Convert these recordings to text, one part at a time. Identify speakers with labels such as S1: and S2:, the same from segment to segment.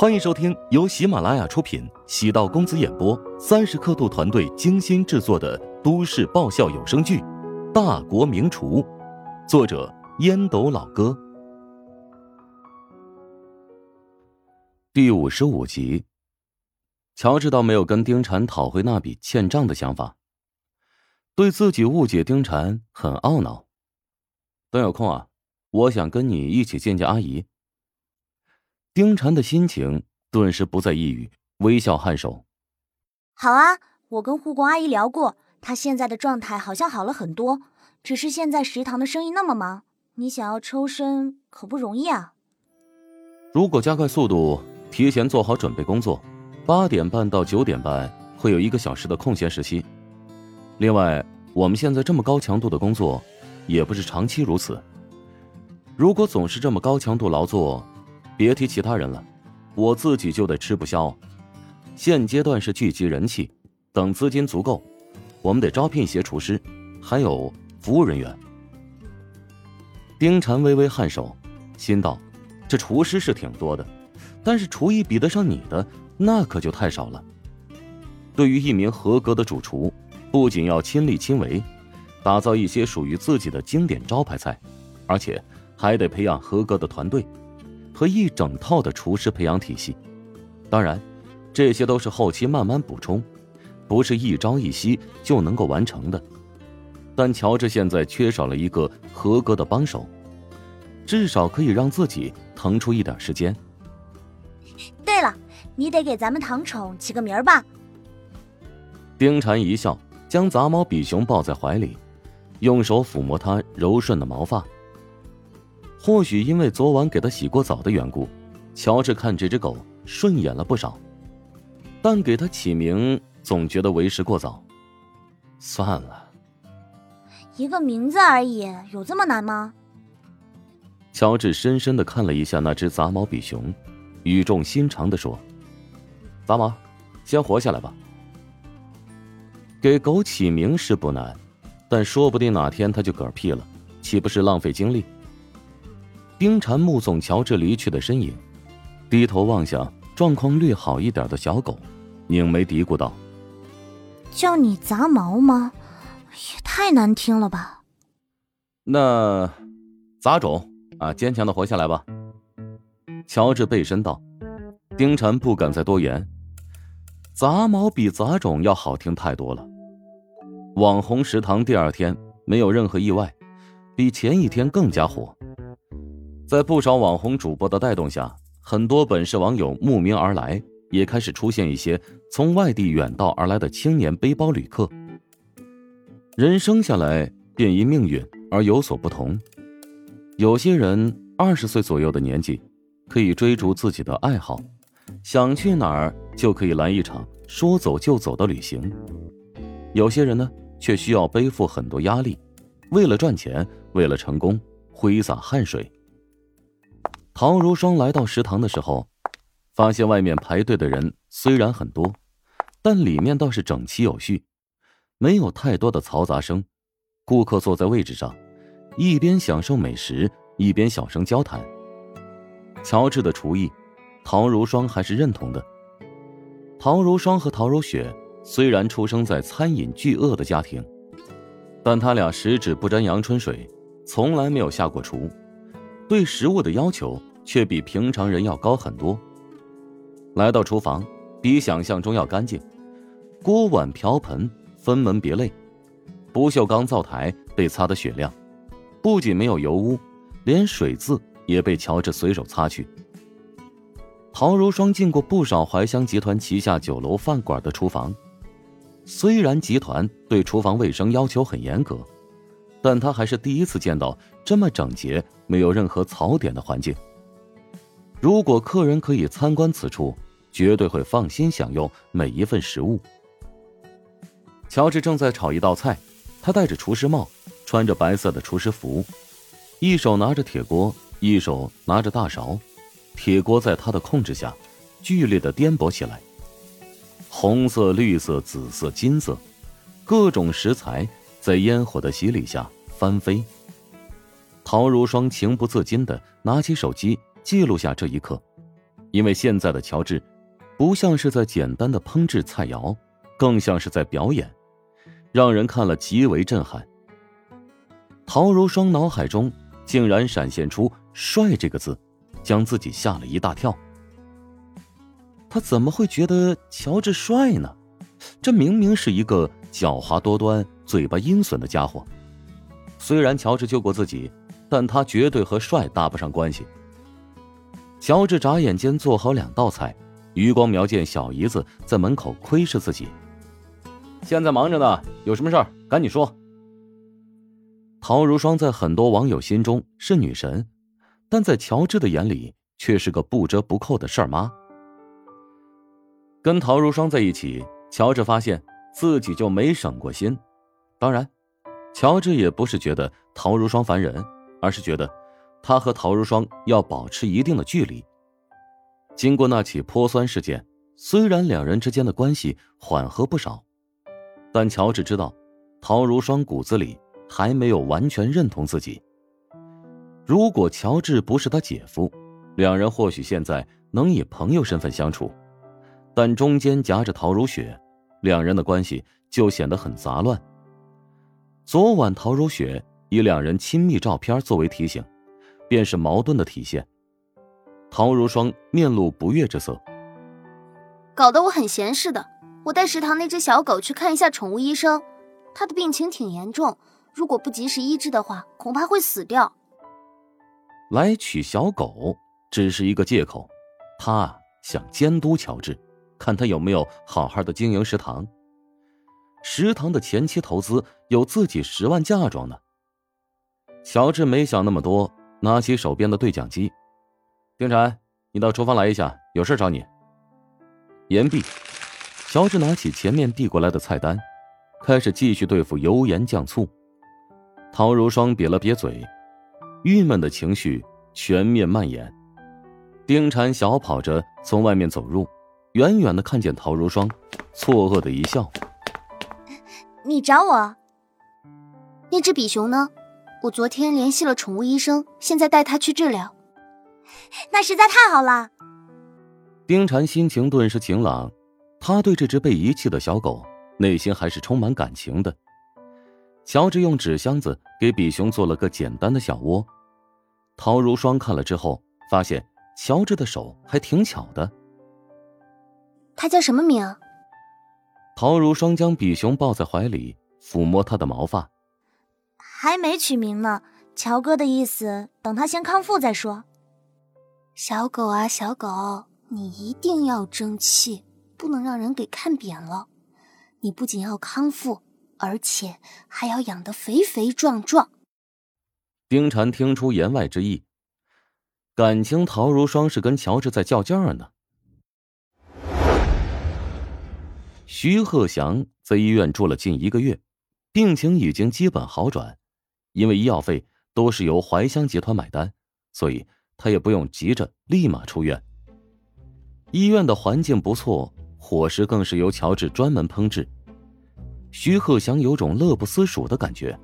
S1: 欢迎收听由喜马拉雅出品、喜道公子演播、三十刻度团队精心制作的都市爆笑有声剧《大国名厨》，作者烟斗老哥，第五十五集。乔治倒没有跟丁禅讨回那笔欠账的想法，对自己误解丁禅很懊恼。等有空啊，我想跟你一起见见阿姨。丁婵的心情顿时不再抑郁，微笑颔首。
S2: 好啊，我跟护工阿姨聊过，她现在的状态好像好了很多，只是现在食堂的生意那么忙，你想要抽身可不容易啊。
S1: 如果加快速度，提前做好准备工作，八点半到九点半会有一个小时的空闲时期。另外，我们现在这么高强度的工作，也不是长期如此。如果总是这么高强度劳作，别提其他人了，我自己就得吃不消。现阶段是聚集人气，等资金足够，我们得招聘一些厨师，还有服务人员。丁禅微微颔首，心道：这厨师是挺多的，但是厨艺比得上你的，那可就太少了。对于一名合格的主厨，不仅要亲力亲为，打造一些属于自己的经典招牌菜，而且还得培养合格的团队。和一整套的厨师培养体系，当然，这些都是后期慢慢补充，不是一朝一夕就能够完成的。但乔治现在缺少了一个合格的帮手，至少可以让自己腾出一点时间。
S2: 对了，你得给咱们糖宠起个名儿吧。
S1: 丁婵一笑，将杂毛比熊抱在怀里，用手抚摸它柔顺的毛发。或许因为昨晚给他洗过澡的缘故，乔治看这只狗顺眼了不少，但给它起名总觉得为时过早。算了，
S2: 一个名字而已，有这么难吗？
S1: 乔治深深的看了一下那只杂毛比熊，语重心长的说：“杂毛，先活下来吧。给狗起名是不难，但说不定哪天它就嗝屁了，岂不是浪费精力？”丁婵目送乔治离去的身影，低头望向状况略好一点的小狗，拧眉嘀咕道：“
S2: 叫你杂毛吗？也太难听了吧。”
S1: 那杂种啊，坚强的活下来吧。乔治背身道：“丁婵不敢再多言，杂毛比杂种要好听太多了。”网红食堂第二天没有任何意外，比前一天更加火。在不少网红主播的带动下，很多本市网友慕名而来，也开始出现一些从外地远道而来的青年背包旅客。人生下来便因命运而有所不同，有些人二十岁左右的年纪，可以追逐自己的爱好，想去哪儿就可以来一场说走就走的旅行；有些人呢，却需要背负很多压力，为了赚钱，为了成功，挥洒汗水。陶如霜来到食堂的时候，发现外面排队的人虽然很多，但里面倒是整齐有序，没有太多的嘈杂声。顾客坐在位置上，一边享受美食，一边小声交谈。乔治的厨艺，陶如霜还是认同的。陶如霜和陶如雪虽然出生在餐饮巨鳄的家庭，但他俩十指不沾阳春水，从来没有下过厨，对食物的要求。却比平常人要高很多。来到厨房，比想象中要干净，锅碗瓢盆分门别类，不锈钢灶台被擦得雪亮，不仅没有油污，连水渍也被乔治随手擦去。陶如霜进过不少怀香集团旗下酒楼饭馆的厨房，虽然集团对厨房卫生要求很严格，但他还是第一次见到这么整洁、没有任何槽点的环境。如果客人可以参观此处，绝对会放心享用每一份食物。乔治正在炒一道菜，他戴着厨师帽，穿着白色的厨师服，一手拿着铁锅，一手拿着大勺，铁锅在他的控制下剧烈的颠簸起来，红色、绿色、紫色、金色，各种食材在烟火的洗礼下翻飞。陶如霜情不自禁的拿起手机。记录下这一刻，因为现在的乔治，不像是在简单的烹制菜肴，更像是在表演，让人看了极为震撼。陶如霜脑海中竟然闪现出“帅”这个字，将自己吓了一大跳。他怎么会觉得乔治帅呢？这明明是一个狡猾多端、嘴巴阴损的家伙。虽然乔治救过自己，但他绝对和帅搭不上关系。乔治眨眼间做好两道菜，余光瞄见小姨子在门口窥视自己。现在忙着呢，有什么事儿赶紧说。陶如霜在很多网友心中是女神，但在乔治的眼里却是个不折不扣的事儿妈。跟陶如霜在一起，乔治发现自己就没省过心。当然，乔治也不是觉得陶如霜烦人，而是觉得他和陶如霜要保持一定的距离。经过那起泼酸事件，虽然两人之间的关系缓和不少，但乔治知道，陶如霜骨子里还没有完全认同自己。如果乔治不是他姐夫，两人或许现在能以朋友身份相处。但中间夹着陶如雪，两人的关系就显得很杂乱。昨晚陶如雪以两人亲密照片作为提醒，便是矛盾的体现。陶如霜面露不悦之色，
S3: 搞得我很闲似的。我带食堂那只小狗去看一下宠物医生，它的病情挺严重，如果不及时医治的话，恐怕会死掉。
S1: 来取小狗只是一个借口，他想监督乔治。看他有没有好好的经营食堂。食堂的前期投资有自己十万嫁妆呢。乔治没想那么多，拿起手边的对讲机：“丁婵，你到厨房来一下，有事找你。”言毕，乔治拿起前面递过来的菜单，开始继续对付油盐酱醋。陶如霜瘪了瘪嘴，郁闷的情绪全面蔓延。丁婵小跑着从外面走入。远远的看见陶如霜，错愕的一笑：“
S2: 你找我？
S3: 那只比熊呢？我昨天联系了宠物医生，现在带它去治疗。
S2: 那实在太好了。”
S1: 丁婵心情顿时晴朗，他对这只被遗弃的小狗内心还是充满感情的。乔治用纸箱子给比熊做了个简单的小窝。陶如霜看了之后，发现乔治的手还挺巧的。
S3: 他叫什么名？
S1: 陶如霜将比熊抱在怀里，抚摸它的毛发。
S2: 还没取名呢，乔哥的意思，等他先康复再说。
S3: 小狗啊，小狗，你一定要争气，不能让人给看扁了。你不仅要康复，而且还要养得肥肥壮壮。
S1: 丁婵听出言外之意，感情陶如霜是跟乔治在较劲儿呢。徐鹤祥在医院住了近一个月，病情已经基本好转。因为医药费都是由怀香集团买单，所以他也不用急着立马出院。医院的环境不错，伙食更是由乔治专门烹制。徐鹤祥有种乐不思蜀的感觉。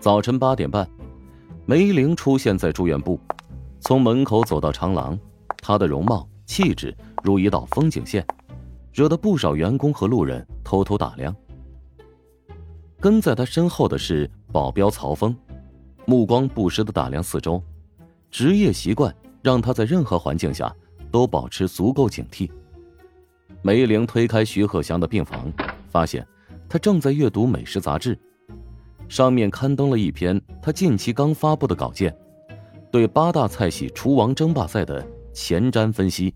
S1: 早晨八点半，梅玲出现在住院部，从门口走到长廊，她的容貌气质如一道风景线。惹得不少员工和路人偷偷打量。跟在他身后的是保镖曹峰，目光不时的打量四周，职业习惯让他在任何环境下都保持足够警惕。梅玲推开徐鹤祥的病房，发现他正在阅读美食杂志，上面刊登了一篇他近期刚发布的稿件，对八大菜系厨王争霸赛的前瞻分析。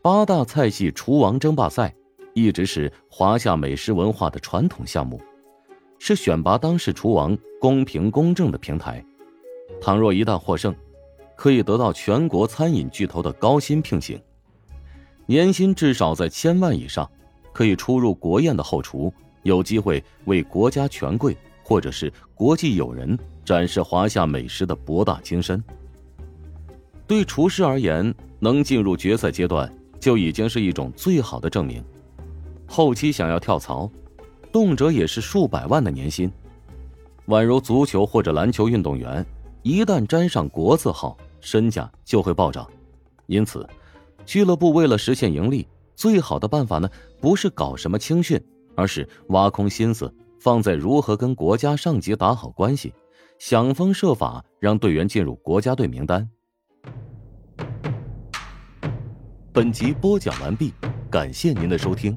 S1: 八大菜系厨王争霸赛一直是华夏美食文化的传统项目，是选拔当世厨王公平公正的平台。倘若一旦获胜，可以得到全国餐饮巨头的高薪聘请，年薪至少在千万以上，可以出入国宴的后厨，有机会为国家权贵或者是国际友人展示华夏美食的博大精深。对厨师而言，能进入决赛阶段。就已经是一种最好的证明。后期想要跳槽，动辄也是数百万的年薪，宛如足球或者篮球运动员，一旦沾上国字号，身价就会暴涨。因此，俱乐部为了实现盈利，最好的办法呢，不是搞什么青训，而是挖空心思放在如何跟国家上级打好关系，想方设法让队员进入国家队名单。本集播讲完毕，感谢您的收听。